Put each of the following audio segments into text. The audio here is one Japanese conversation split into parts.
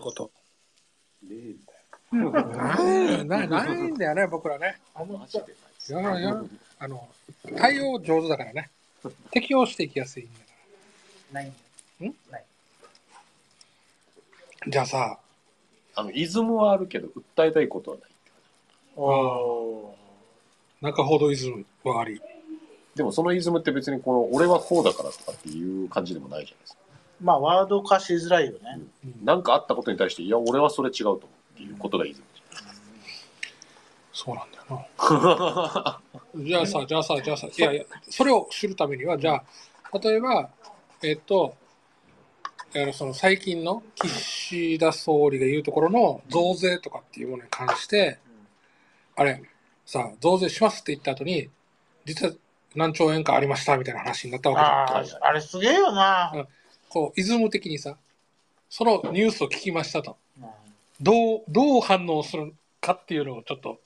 こと。ねえんだよ。ないなないんだよね、僕らね。マジでないやいや、あの、対応上手だからね。適応していきやすいんだかないんん？ない。ら。じゃあさ、あの、イズムはあるけど、訴えたいことはない。お中ほどイズムはあり。でもそのイズムって別にこの、俺はこうだからとかっていう感じでもないじゃないですか。まあ、ワード化しづらいよね。うんなんかあったことに対して、いや、俺はそれ違うと思うっていうことがイズムそうなんだよな。じゃあさ、じゃあさ、じゃあさ、いやいや、それを知るためには、じゃあ、例えば、えっと、あのその最近の岸田総理が言うところの増税とかっていうものに関して、あれ、さ、増税しますって言った後に、実は何兆円かありましたみたいな話になったわけじゃんああ、あれすげえよな。うんこう、イズム的にさ、そのニュースを聞きましたと。うんどう、どう反応するかっていうのをちょっと、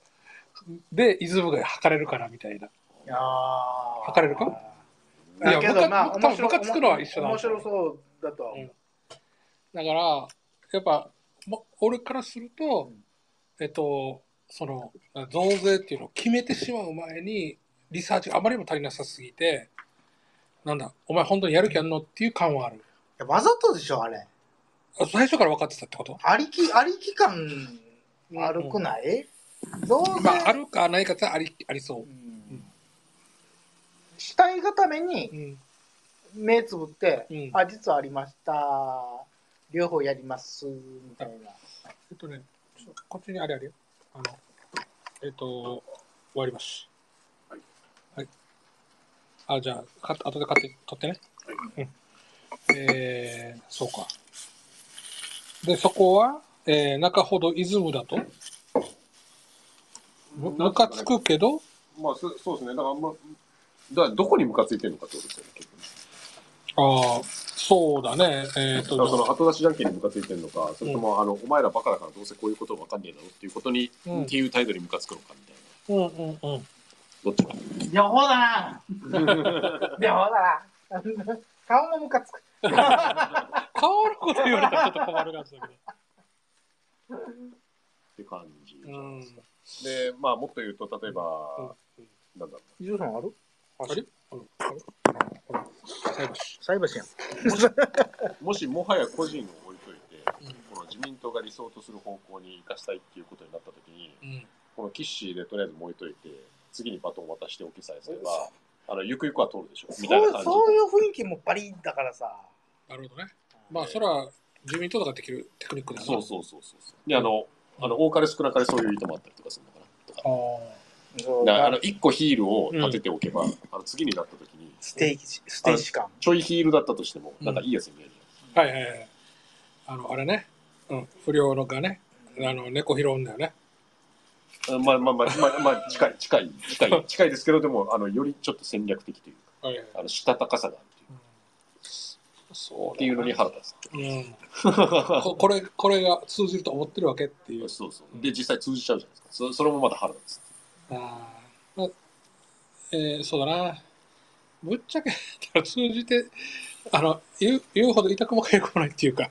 で、イズムが測れるからみたいな。いやー測れるか？いやだけど、まあ、ムカ面白ムカつくのは一緒だ面白そうだとは思う。だから、やっぱ、も俺からすると、うんえっと、その、増税っていうのを決めてしまう前に、リサーチがあまりにも足りなさすぎて、なんだ、お前本当にやる気あんの？っていう感はある。わざとでしょ、あれ。あ最初から分かってたってこと？ありき、ありき感悪くない、どうせ、まあ、あるかないかってあり、ありそうう。ん死体固めにうん。目つぶって、うんあ、実はありました。両方やります、みたいな。えっとね、ちょこっちにあれあるよ。あの、えっと、終わります。はい。はい。あ、じゃあ、か後で買って、取ってね。うん。えー、そうか。で、そこは、えー、中ほどイズムだと、むムカつくけど、まあ、そそうですね。だからあんま、だからどこにムカついてるのかってことですよね、結局。ああ、そうだね。えっ、だからそのと、後出しじゃんけんにムカついてるのか、それとも、あの、お前らバカだからどうせこういうことわかんねえだろっていうことに、うんっていう態度にムカつくのかみたいな。うんうんうん。どっちか。両方だな両方だな顔もムカつく。顔のこと言われたらちょっと困るやつだけど。って感じじゃうんないですか。で、まあ、もっと言うと、例えば、うんなんだろ伊集さんある？あれ？菜箸菜箸やん。う。もし、もはや個人を置いといて、うんこの自民党が理想とする方向に生かしたいっていうことになったときに、うん。このキッシーでとりあえず置いといて、次にバトンを渡しておきさえすれば、あの、ゆくゆくは通るでしょ、みたいなそう感じ。そういう雰囲気もバリだからさ。なるほどね。まあ、それは自民党とかできるテクニックだな。そうそうそうそう。で、あの、あの、多かれ少なかれそういう意図もあったりとかするのかな。とかあそうだからあの、一個ヒールを立てておけば、あの、次になった時に、ステージ、ステージ感。ちょいヒールだったとしても、うんなんかいいやつに見えるあ。はいはいはい。あの、あれね。うん。不良のがね。あの、猫拾うんだよね。まあまあまあ、まあ、まあ、近い、近い、近い、近いですけど、でも、あの、よりちょっと戦略的というか、はいはい。あの、したたかさがあるというそっていうのに腹立つ。うん。こ これ、これが通じると思ってるわけっていう。そうそう。で、実際通じちゃうじゃないですか。そそれもまだ腹立つ。ああ。まあ、えー、そうだな。ぶっちゃけ、通じて、あの、言う、言うほど痛くも痒くもないっていうか。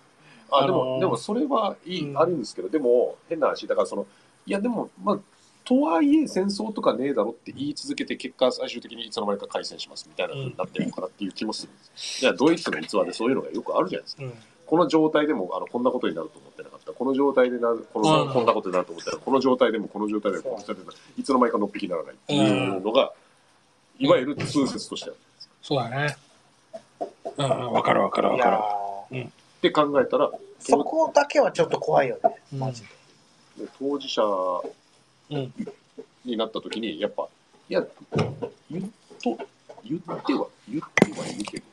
あ、であのーも、でもそれはいい、うんあるんですけど、でも、変な話、だからその、いや、でも、まあ、とはいえ戦争とかねえだろって言い続けて、結果最終的にいつの間にか開戦しますみたいな風になってるのかなっていう気もするんです。いや、ドイツの逸話でそういうのがよくあるじゃないですか。うん。この状態でも、あの、こんなことになると思ってなかった。この状態でなる、この、うんこんなことになると思ったら、この状態でも、この状態でも、この状態でも、いつの間にかのっぴきにならないっていうのが、いわゆる通説としてある。そうだね。うんうん、わかるわかるわいやかーって考えたら、そこだけはちょっと怖いよね。る。マジで。当事者うん。になった時に、やっぱ、いや、言っと、言っては、言ってはいるけど、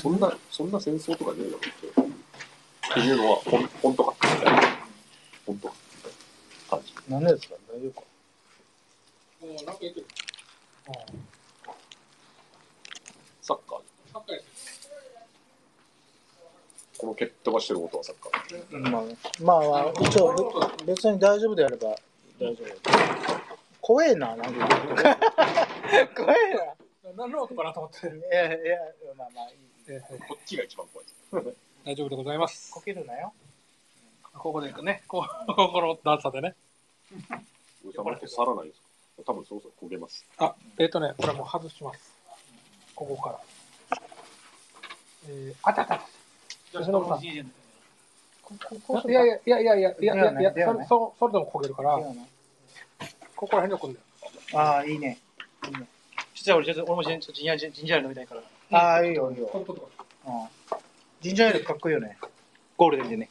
そんな、そんな戦争とかねえだろって、っていうのは、ほん、本当かみたいな。本当か感じ。何ですか？大丈夫か？うん。なんかてる。サッカー、サッカーやってこの蹴っ飛ばしてる音はサッカー。まあ、まあ、まあ、一応、べ別に大丈夫であれば大丈夫。怖えな、な。んか。怖えな。何の音かな。と思って。いやいや、まあまあいい。こっちが一番怖い。大丈夫でございます。こけるな。よ。ここでね、ここの段差でね。収まって去らな。いですか多分そうそう焦げます。あ、えっ、ー、とね、これもう外します。ここから。えー、あたたた。吉野さん。いやいやいやいやいやいや、それでも焦げるから。ここら辺で置くんだよ。ああ、いいね。いいね実は俺、ちょっと俺もジンジンジャージンジャーエール飲みたいから。ああ、いいよ、いいよ。ジンジャーエールかっこいいよね。ゴールデンでね。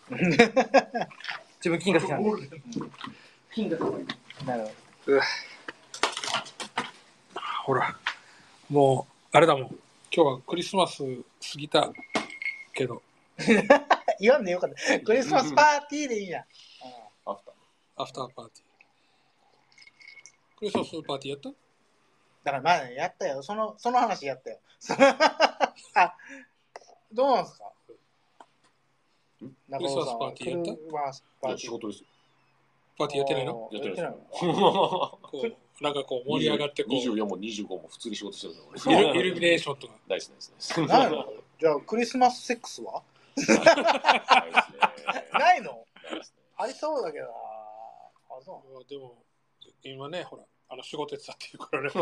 自分金が好きなんで。金が好き。なるほほら、もう、あれだもん。今日はクリスマス過ぎたけど、ど。言わんでよかった。クリスマスパーティーでいいやん。アフター。アフターパーティー。クリスマスパーティーやった？だからまあ、やったよ。その、その話やったよ。あ、どうなんすか？中尾さんクリスマスパーティーやった？クリスマスパいーティー。や仕事ですよ。パーティーやってないの？やってないの？こう、なんかこう盛り上がってこう、イ24も25も普通に仕事してるんですよ。ルイルミネーションとか。ナイスナイスナイス。ないの？じゃあ、クリスマスセックスは？ない の？ありそうだけどな。あ、そう。でも、今ね、ほら、あの仕事やってたっていうからね。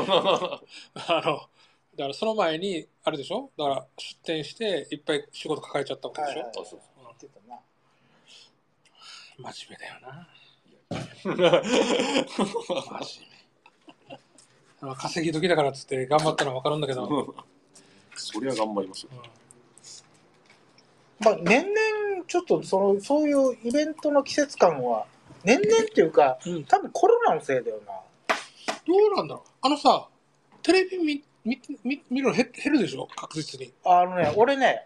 あの、だからその前に、あれでしょ？だから出店して、いっぱい仕事抱えちゃったわけでしょ、はいはいあそう言ってたな。真面目だよな。真面目。稼ぎ時だからっつって頑張ったのは分かるんだけど、う んそりゃ頑張りますよ。まあ、年々、ちょっとその、そういうイベントの季節感は、年々っていうか、うん多分コロナのせいだよな。どうなんだろうあのさ、テレビ見見見見るの減減るでしょ？確実に。あのね、俺ね、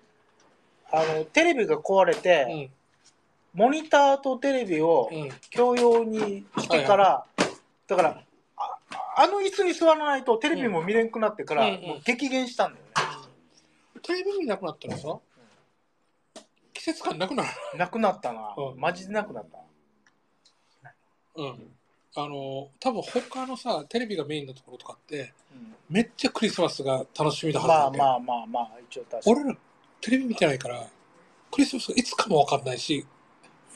あの、テレビが壊れうて、ん。モニターとテレビをうん。共用にしてから、だから、ああの椅子に座らないとテレビも見れんくなってから、うんうんもう激減したんだよテレビ見なくなったらさ、季節感なくなる？ね。なくなったな。うんマジでなくなった。うん。あの、多分他のさ、テレビがメインのところとかって、うんめっちゃクリスマスが楽しみだはずまあ。まあまあまあ、一応確かに。俺らテレビ見てないから、クリスマスがいつかも分かんないし、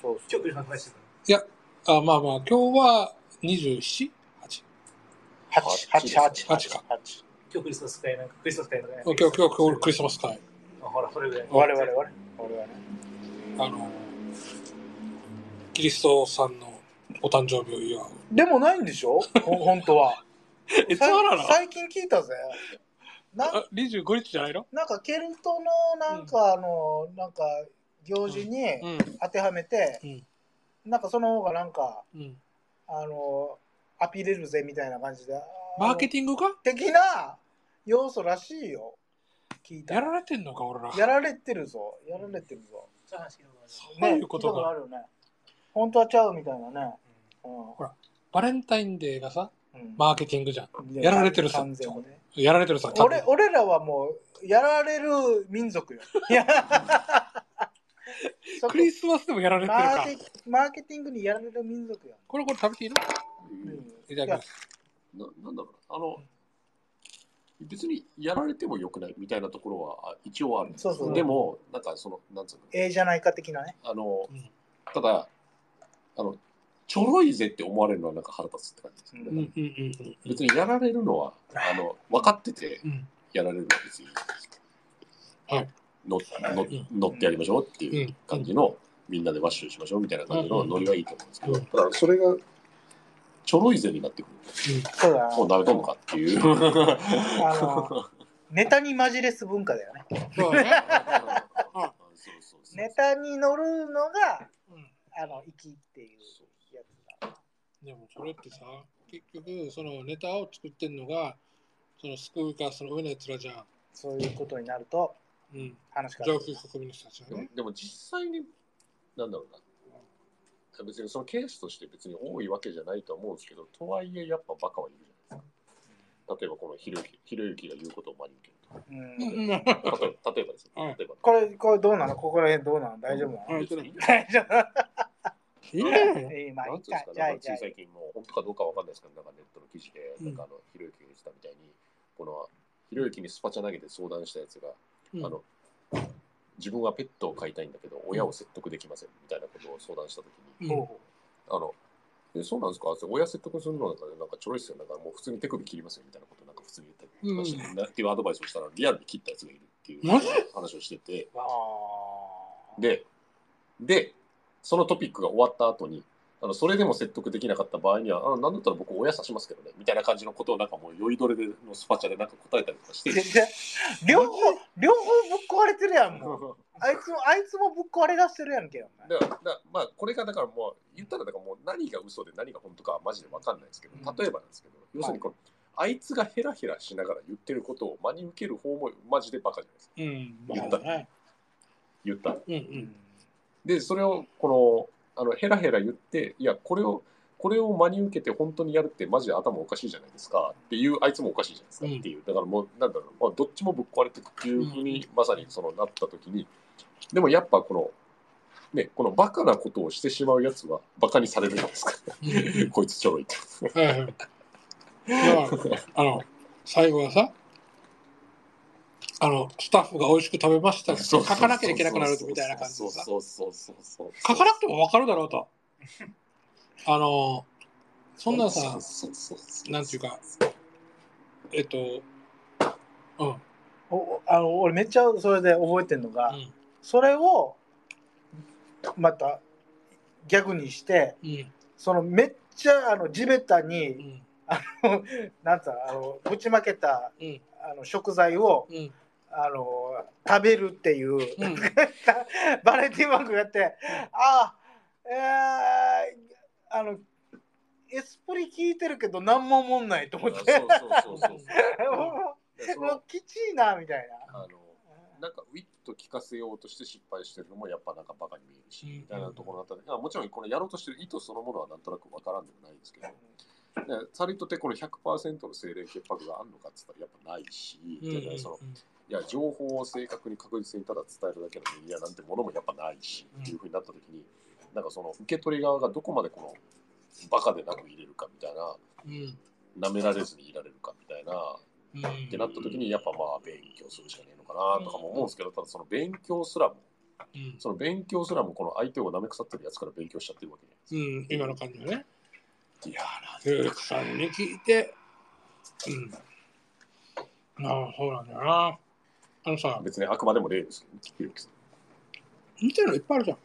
そう今日クリスマスいや、あまあまあ、今日は 27?8? 八？八八八か八。今日クリスマス会なんかクリスマス会とかね。今日、今日、今日俺クリスマス会。あほら、それぐらい。我々。我々はね。あの、キリストさんのお誕生日を祝う。でもないんでしょ？ほ本当は。いつからな最近聞いたぜ。なあ ?25 日じゃないの？なんかケルトのなんかあの、なんか行事にうん。当てはめて、うん。なんかその方がなんかうん。あのアピれるぜみたいな感じでマーケティングか？的な要素らしいよ聞いたやられてんのか、俺ら。やられてるぞやられてるぞそういうことそういうこと。あるよね本当はちゃうみたいなねうバレンタインデーがさ、マーケティングじゃん。いやられてるさ。完全にね。やられてるさ、多分。俺俺らはもうやられる民族よ。いやそこクリスマスでもやられてるか。マーケマーケティングにやられる民族よ、これ、これ食べていいの？うん。いただきます。ななんだろう。な。あの、別にやられてもよくないみたいなところはあ一応あるんですそうそうでも、なんかその、なんつうの、ええじゃないか的なね。あのうん、ただ、あの、ちょろいぜって思われるのはなんか腹立つって感じですね。ううんうんうんうん別にやられるのは、あの、分かっててうん。やられるのは別にいいです。はい。乗乗乗ってやりましょうっていう感じの、みんなでワッシュしましょうみたいな感じのノリはいいと思うんですけど、うんただそれがちょろいぜになってくるそうだもうダメともかっていう。あのネタにマジレス文化だよねそうだね。そうそうそうネタに乗るのがうんあの粋っていうでもそれってさ、結局、そのネタを作ってんのが、その救うか、その上のやつらじゃん。そういうことになるとうん。話が上級国民の人たちがでもね。でも実際に、なんだろうな。別にそのケースとして別に多いわけじゃないと思うんですけど、とはいえやっぱバカはいるじゃないですか。例えばこのひろゆきひろゆきが言うことを真に受けると。うんうん。例えば例えばですよ。はい例えば。これこれどうなの？ここら辺どうなの？大丈夫なの？大丈夫いいね。えーまあいいか、かじゃあつい最近もう本当かどうかわかんないですけど、なんかネットの記事で、うん。なんかあの、ひろゆきが言ってたみたいに、この、ひろゆきにスパチャ投げて相談したやつが、うん。あの、自分はペットを飼いたいんだけど親を説得できませんみたいなことを相談した時に、うん。あのえそうなんですか？親説得するのなんかなんかちょろいっすよ。なんかもう普通に手首切りますよみたいなことなんか普通に言ったりとかして、うん。なっていうアドバイスをしたらリアルに切ったやつがいるっていう話をしてて。ででそのトピックが終わった後にあのそれでも説得できなかった場合には、あなんだったら僕親刺しますけどね、みたいな感じのことをなんかもう酔いどれでのスパチャでなんか答えたりとかして。両方両方ぶっ壊れてるやんもう。あいつもあいつもぶっ壊れ出してるやんけお前。だからだまあこれがだからもう言ったらだからもう何が嘘で何が本当かはマジで分かんないですけどうん。例えばなんですけど、要するにこの、あいつがヘラヘラしながら言ってることを真に受ける方もマジでバカじゃないですか。うん。言った。ね。言った。らうんうん。でそれをこのあのヘラヘラ言っていやこれをこれを真に受けて本当にやるってマジで頭おかしいじゃないですか。っていうあいつもおかしいじゃないですか。うん。っていう。だからもうなんだろう、まあ、どっちもぶっ壊れてくっていうふうにまさにそのなった時にでもやっぱこのねこのバカなことをしてしまうやつはバカにされるじゃないですか。うん。こいつちょろいってはいはい。あの、最後はさ、あの、スタッフが美味しく食べました。って書かなきゃいけなくなるみたいな感じでさ、そうそうそうそう書かなくても分かるだろうと。あの、そんなさ、そうそうそうそうなんていうか、えっと、うん、おおあの俺めっちゃそれで覚えてるのが、うん、それをまた逆にしてうん、そのめっちゃあの地べたうに、ん、なんつうのあのぶちまけたうん、あの食材をうん、あの食べるっていう、うん、バラエティ番組やって、あえー、あのエスプリ聞いてるけど何も思んないと思って。そうそうそうそう。もうきちいなみたいな。あのなんかウィット聞かせようとして失敗してるのもやっぱなんかバカに見えるし、うん。みたいなところだったら、いやもちろんこのやろうとしてる意図そのものはなんとなくわからんでもないんですけど、ね、さりとてこの100%の精霊潔白があるのかって言ったらやっぱないし、うん、でねそのいや情報を正確に確実にただ伝えるだけのメディアなんてものもやっぱないし、うんっていうふうになった時になんかその受け取り側がどこまでこのバカでなく入れるかみたいなうん、舐められずにいられるかみたいなうん、ってなった時にやっぱまあ勉強するしかねえのかなとかも思うんですけどただその勉強すらもうん、その勉強すらもこの相手を舐め腐ってるやつから勉強しちゃってるわけじうん、今の感じはね。ゃないですか。いやひろゆきさんに聞いて、うん。ああ、そうなんだよな。あのさー、別にあくまでも例ですけど似たようのいっぱいあるじゃん。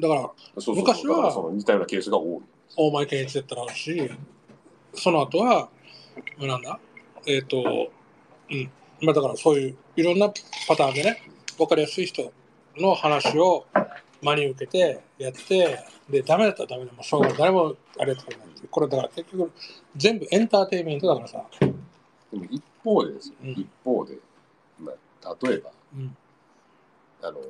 だから、そうそう昔はだからその似たようなケースが多い。大前健一だったらあるし、その後は、なんだ？えっ、と、うん。まあだからそういういろんなパターンでね、わかりやすい人の話を真に受けてやって、で、ダメだったらダメでもしょうがない。誰もあれやってくれないっていうこれだから結局全部エンターテインメントだからさ。でも一方でですよ、うん一方で、まあ、例えば、うん。あの、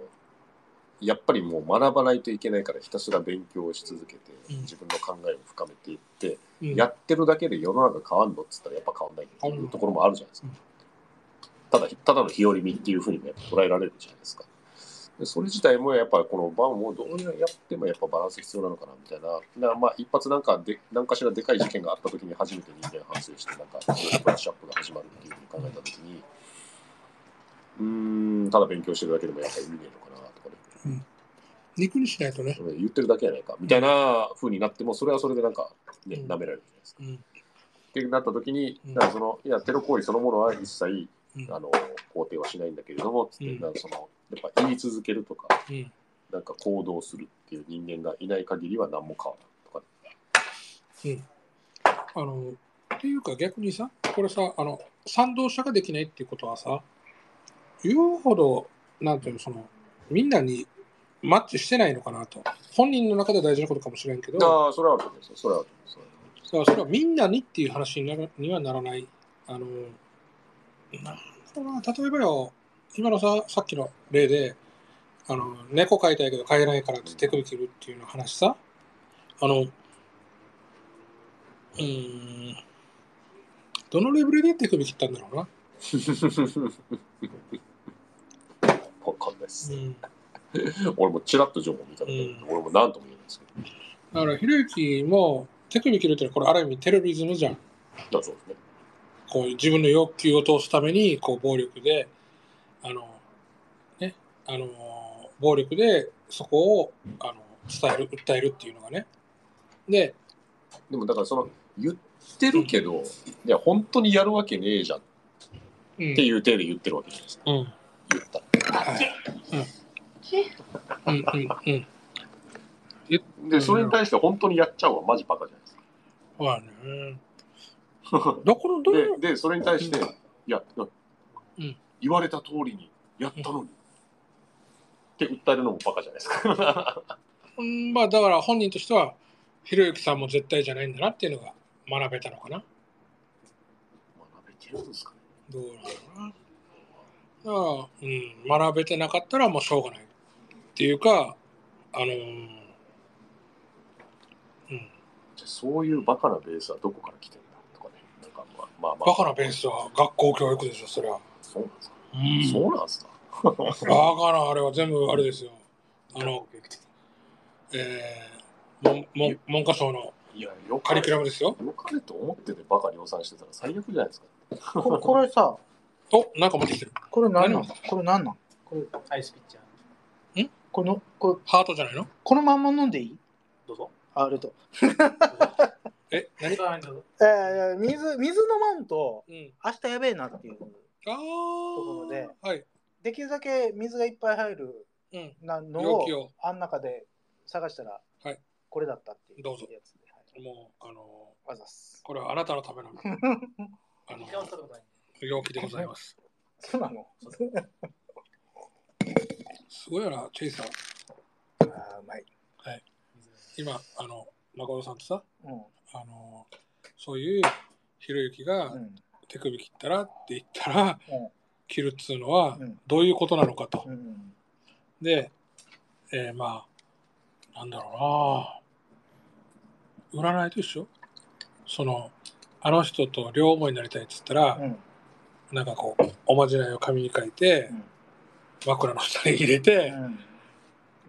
やっぱりもう学ばないといけないからひたすら勉強をし続けて、うん自分の考えを深めていって、うん、やってるだけで世の中変わんのっつったらやっぱ変わんないっていうところもあるじゃないですか。うんただ、ただの日和見っていうふうにも捉えられるじゃないですか。でそれ自体もやっぱこの番をどうやってもやっぱバランス必要なのかなみたいな。まあ一発なんかで何かしらでかい事件があった時に初めて人間反省してなんかブラッシュアップが始まるっていうふうに考えた時に、ただ勉強してるだけでもやっぱり意味ねえのかなとかね。肉にしないとね。言ってるだけやないかみたいな風になってもそれはそれでなんかねうん舐められるじゃないですか。うん。ってなった時に、うんだからそのいやテロ行為そのものは一切うん。あの肯定はしないんだけれどもつって、うんなんかそのやっぱ言い続けるとかうん。なんか行動するっていう人間がいない限りは何も変わらんとか、あの、っていうか逆にさ、これさ、あの、賛同者ができないっていうことはさ、言うほど、なんていうの、その、みんなにマッチしてないのかなと。本人の中で大事なことかもしれんけど、だかああそれはあると思いますよそれはあると思いますそれはあると思いますらそれはみんなにっていう話になるにはならない。あの、なんだろうな、例えばよ、今のさ、さっきの例で、あの、猫飼いたいけど飼えないからって手首切るっていうの話さ、あの、うーん、どのレベルで手首切ったんだろうな。わかんないです、うん、俺もちらっと情報見たので、うん。俺も何とも言えないですけど。だから、ひろゆきも手首切るっていうのは、これある意味テロリズムじゃん。だそうですね。こういう自分の欲求を通すために、こう暴力で、あの、ね、あの、暴力でそこをあの伝える訴えるっていうのがね。ででもだからその言ってるけど、いや本当にやるわけねえじゃんっうんていう体で言ってるわけじゃないですか。うん。言ったら。はい。うん。うんうんで、それに対して本当にやっちゃうはマジバカじゃないですか。まあね。どこのどれで、でそれに対して、いや、うん。言われた通りにやったのに、って訴えるのもバカじゃないですか。う んまあだから本人としてはひろゆきさんも絶対じゃないんだなっていうのが学べたのかな。学べてるんですかね。どうなんだろうなだから、うん、学べてなかったらもうしょうがないっていうかあのーうんじゃあそういうバカなベースはどこから来てるんだとかね。なんかまあまあまあ。バカなベースは学校教育でしょそれは、そうなんですか？うん、そうなんですか？バカなあれは全部あれですよ あのえー、文文文科省のいや、よカリキュラムですよよかれと思っててバカ量産してたら最悪じゃないですか。ここれさ、おなんか持ってきてる。これ何なん？何？これ何なん？これ、アイスピッチャー。この、これ、ハートじゃないの？このまんま飲んでいい？どうぞ。あ、ありがとう。え何？えー、水、水飲まんと、うん。明日やべえなっていう。あところであはい。できるだけ水がいっぱい入るうん。なのを容器を。あん中で探したら、はい。これだったっていうどうぞ。やつで、はい、もうあのあざっす。これはあなたのための あの一回も食べたことない。容器でございます。そうなの？すごいよなチェイサーあーうまい、今あの誠さんとさうん。あのそういうひろゆきがうん。手首切ったらって言ったら、うん。切るっつうのはうん。どういうことなのかと、うん。で、えーまあなんだろうな。占いと一緒。そのあの人と両思いになりたいっつったら、うんなんかこうおまじないを紙に書いて、うん。枕の下に入れて、うん。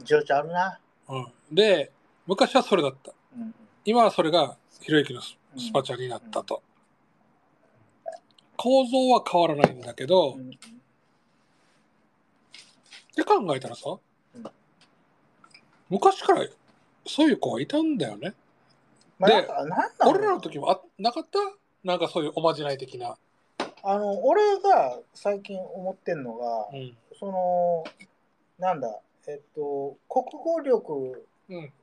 情緒あるな、うん。で昔はそれだった。うん。今はそれがひろゆきのスパチャになったと、構造は変わらないんだけど、うん。って考えたらさ、うん。昔からそういう子はいたんだよね。まあ、で俺らの時もあなかった？なんかそういうおまじない的な、あの俺が最近思ってんのが、うん。そのなんだえっと国語力うん、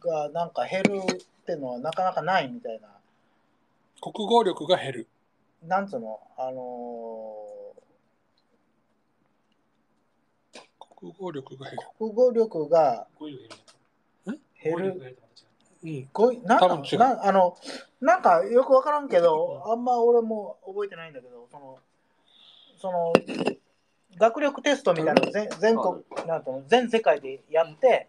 がなんか減るってのはなかなかないみたいな。国語力が減る。なんつうの？あの国語力が減る。ー国語力が減る。がやるううん。ごいなんなあのなんかよくわからんけどあんま俺も覚えてないんだけどそのその学力テストみたいなの全全国なんとの全世界でやって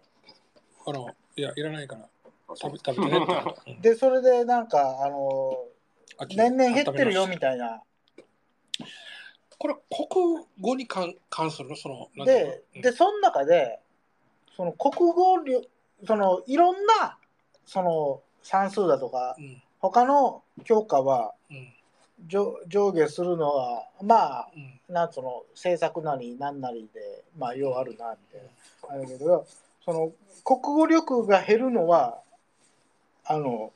あのいやいらないから食べ食べてねって、うん。でそれでなんかあの秋年々減ってるよみたいな。これ国語に関関する？のそのなんていうのでうん。でその中でその国語力そのいろんなその算数だとかうん他の教科はうん。上上下するのはまあうん。なんその政策なりなんなりでまあようあるなみたいなあるけどその国語力が減るのはあの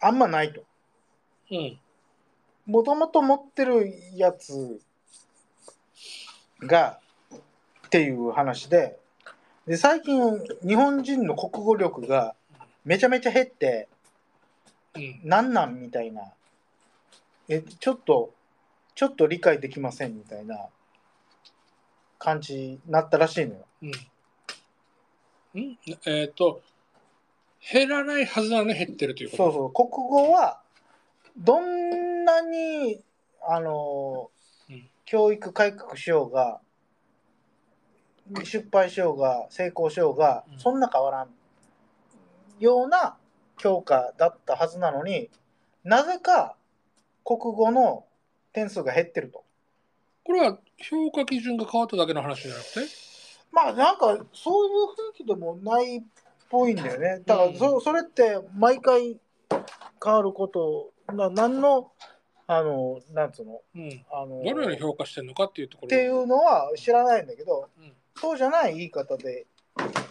あんまないと。うん。もともと持ってるやつがっていう話でで最近日本人の国語力がめちゃめちゃ減ってうん。なんみたいな。えちょっとちょっと理解できませんみたいな感じになったらしいのよ。うん。ん。えっ、と減らないはずなのに減ってるということ？そうそう。国語はどんなにあの、うん。教育改革しようが失敗しようが成功しようが、うん。そんな変わらんような教科だったはずなのになぜか国語の点数が減ってると。これは評価基準が変わっただけの話じゃなくて？まあなんかそういう雰囲気でもないっぽいんだよね。だからそ,、それって毎回変わることな何のあのなんつうの？うん。あのどのように評価してるのかっていうところ。っていうのは知らないんだけど、うん。そうじゃない言い方で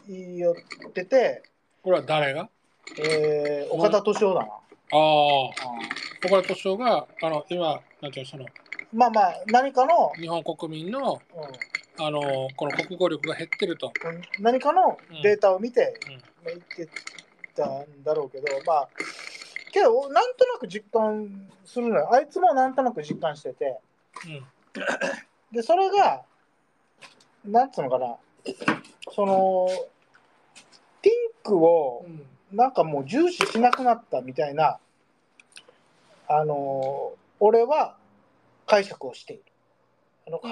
言いよってて、これは誰が？えー、岡田敏夫だな。ああ、岡田敏夫が、あの、今、なんていうの、その、まあまあ、何かの、日本国民の、うあの、この国語力が減ってると。ん、何かのデータを見て、うんまあ言ってたんだろうけど、まあ、けど、なんとなく実感するのよ。あいつもなんとなく実感してて。うん。で、それが、なんつうのかな、その、ピンクを、うん。なんかもう重視しなくなったみたいな、あの俺は解釈をしている。あの考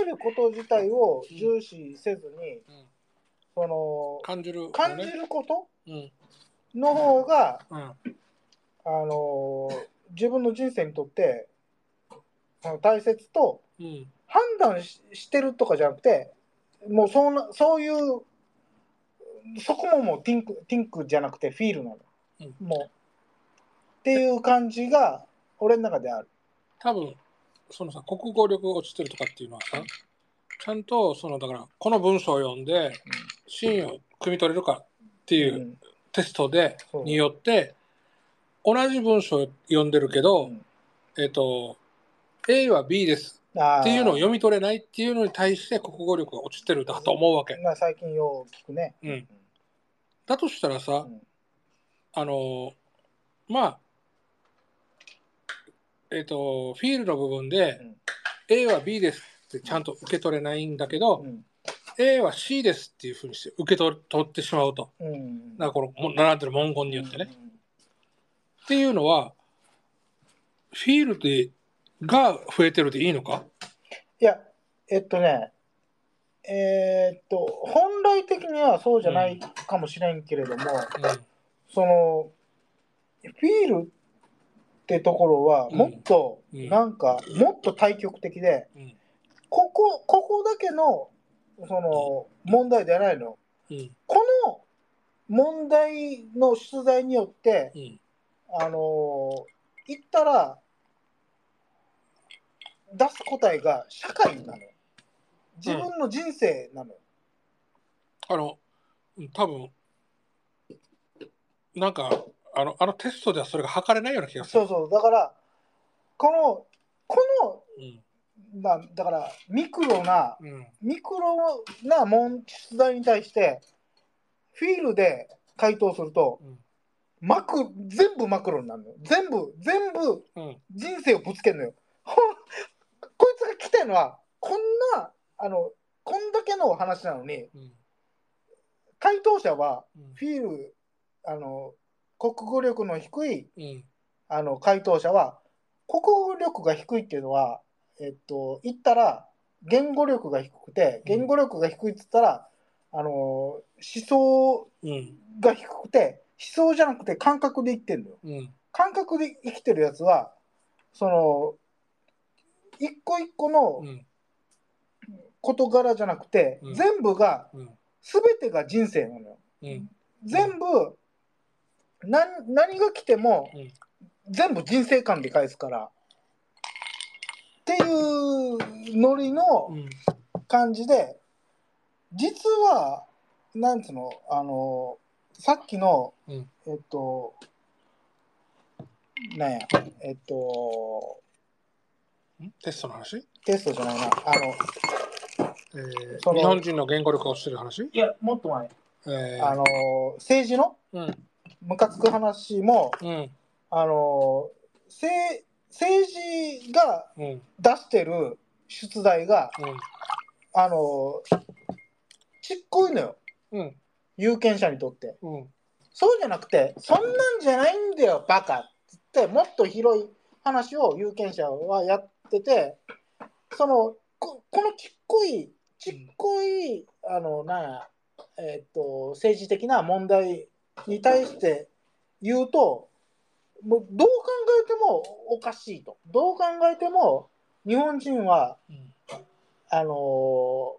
えること自体を重視せずに、うんその感じる、感じることうん。の方が、うん。あの自分の人生にとってあの大切とうん。判断ししてるとかじゃなくてもうそんなそういうそこももうティンクティンクじゃなくてフィールなの、うん。もう。っていう感じが俺の中である。多分そのさ国語力が落ちてるとかっていうのはさちゃんとそのだからこの文章を読んで真意を汲み取れるかっていううん。テストで、によって同じ文章を読んでるけど、うん。えっ、と A は B です。っていうのを読み取れないっていうのに対して国語力が落ちてるだと思うわけ。まあ最近よう聞くね。うん、だとしたらさ、うん。あのまあえっ、とフィールの部分で、うん。A は B ですってちゃんと受け取れないんだけど、うん。A は C ですっていうふうにして受け取取ってしまうと。うん。なんかこのも並んでる文言によってね。うん。っていうのはフィールでが増えてるでいいのか？いやえっとねえーっと本来的にはそうじゃないかもしれんけれども、そのフィールってところはもっとなんかもっと対極的でうん。ここここだけのその問題ではないの。うん。この問題の出題によってうん。あの言ったら出す答えが社会なの。自分の人生なの、あのうん多分なんかあのあのテストではそれが測れないような気がする。そうそう。だからこのこうん。のまあだからミクロなうん。ミクロな問出題に対してフィールで回答するとうん。マク全部マクロになるのよ。全部全部うん。人生をぶつけるのよ。こいつが来てるのはこんなあのこんだけの話なのにうん回答者はうん。フィールあの国語力の低いうん。あの回答者は国語力が低いっていうのはえっと言ったら言語力が低くて言語力が低いって言ったら、あの思想うん。が低くて思想じゃなくて感覚で言ってるのよ。うん。感覚で生きてるやつはその一個一個のうん。事柄じゃなくて、うん。全部がうん全てが人生なのよ。うん。全部何何が来てもうん。全部人生観で返すから。っていうノリのうん。感じで実はなんつうのあのさっきの、うん。えっとなんやえっとん？テストの話、テストじゃないな。あのえー日本人の言語力が落ちてる話、いやもっと前。えー。あの政治のうん。ムカつく話もうん。あの政政治がうん。出してる出題がうん。あのちっこいのよ。うん。有権者にとって。うん。そうじゃなくてそんなんじゃないんだよバカっつってもっと広い話を有権者はやっててそのここのちっこいちっこいあのなえっと政治的な問題に対して言うともうどう考えてもおかしいと。どう考えても日本人はうんあの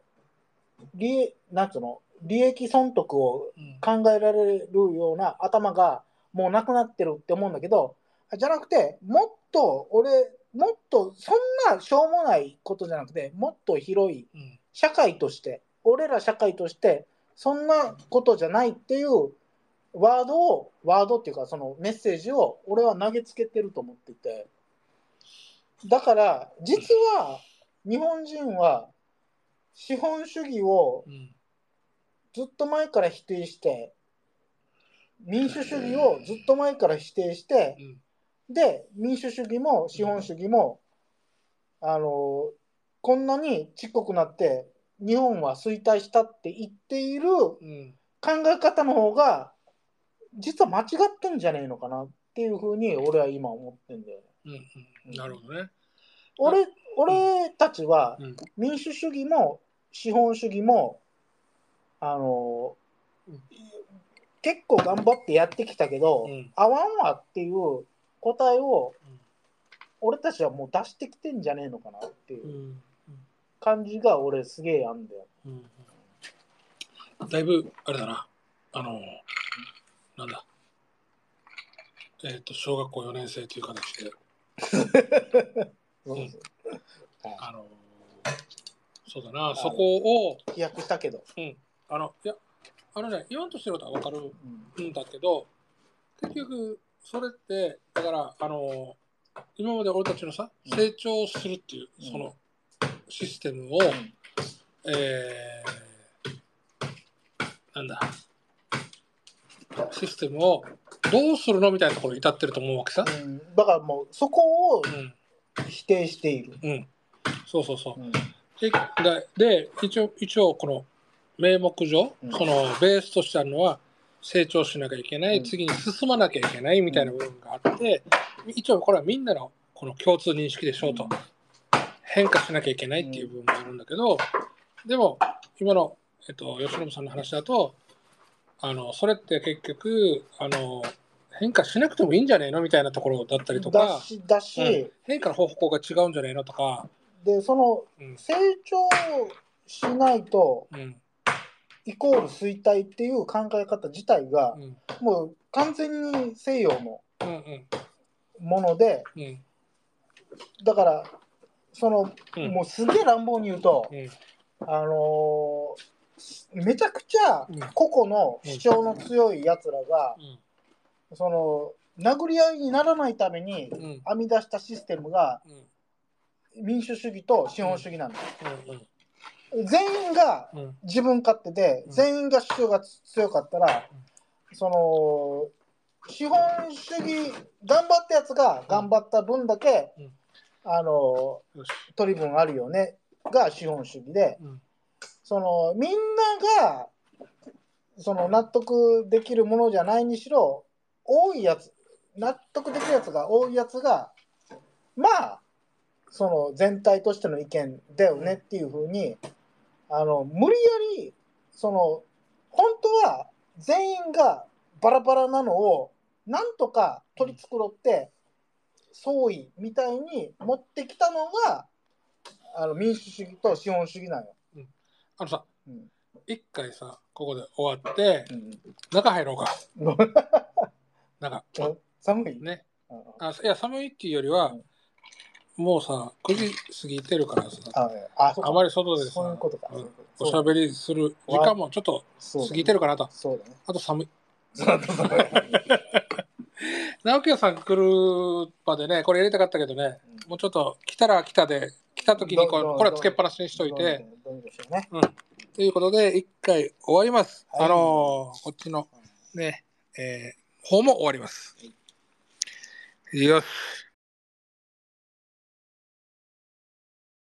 利なんつうの利益損得を考えられるような頭がもうなくなってるって思うんだけどじゃなくてもっと俺もっとそんなしょうもないことじゃなくてもっと広いうん社会として俺ら社会としてそんなことじゃないっていうワードをワードっていうかそのメッセージを俺は投げつけてると思っていて。だから実は日本人は資本主義をうんずっと前から否定して民主主義をずっと前から否定してうん。で民主主義も資本主義もあのこんなにちっこくなって日本は衰退したって言っている考うん。え方の方が実は間違ってんじゃねえのかなっていうふうに俺は今思ってんだよね。うんうん。なるほどね。俺俺たちはうん。民主主義も資本主義もあのうん。結構頑張ってやってきたけど、うん。合わんわっていう答えをうん。俺たちはもう出してきてんじゃねえのかなっていう。うん感じが俺すげえあんだよ。うんだいぶあれだな。あのなんだ。えっ、と小学校4年生という形で。ん。あ。のそうだな。そこを。飛躍したけど。あのいやあのね言わんとしてることは分かるうん。んだけど結局それってだからあの今まで俺たちのさうん。成長するっていううん。そのシステムを、えー、なんだ。システムをどうするのみたいなところに至ってると思うわけさ。うん。だからもうそこをうん。否定している。うん、そうそうそう。うん。でで一応一応この名目上、うん。そのベースとしてあるのは成長しなきゃいけない、うん。次に進まなきゃいけないみたいな部分があって、一応これはみんなのこの共通認識でしょうと、変化しなきゃいけないっていう部分があるんだけど、でも今の、えっと、吉信さんの話だとあのそれって結局あの変化しなくてもいいんじゃねえのみたいなところだったりとだか、しだし、うん変化の方向が違うんじゃねえのとか、でそのうん。成長しないとうん。イコール衰退っていう考え方自体がうん。もう完全に西洋のものでうん。だからその、うん。もうすげえ乱暴に言うと、うん。あのーめちゃくちゃうん。個々の主張の強いやつらが、うん。その殴り合いにならないためにうん。編み出したシステムがうん。民主主義と資本主義なんだ、うん。全員がうん。自分勝手で、うん。全員が主張が強かったら、その資本主義頑張ったやつが頑張った分だけ、うんあの取り分あるよね。が資本主義で。うん。そのみんながその納得できるものじゃないにしろ多いやつ納得できるやつが多いやつがまあその全体としての意見だよねっていうふうにあの無理やりその本当は全員がバラバラなのをなんとか取り繕って相違みたいに持ってきたのがあの民主主義と資本主義なのよ。あのさうん。一回さここで終わってうん。中入ろうか。なんか寒い、ね。うんあいや寒いっていうよりはもうさ9時過ぎてるからさああそうか。あまり外でさそういうことか。うことそうおしゃべりする時間もちょっと過ぎてるかなと。そうだね。あと寒い。そうだね。直樹さん来るまでねこれやりたかったけどねもうちょっと来たら来たで来た時にこどどうこれはつけっぱなしにしといてどうにかしてね。ということで一回終わります、はい。あのーこっちのねえー方も終わります。よし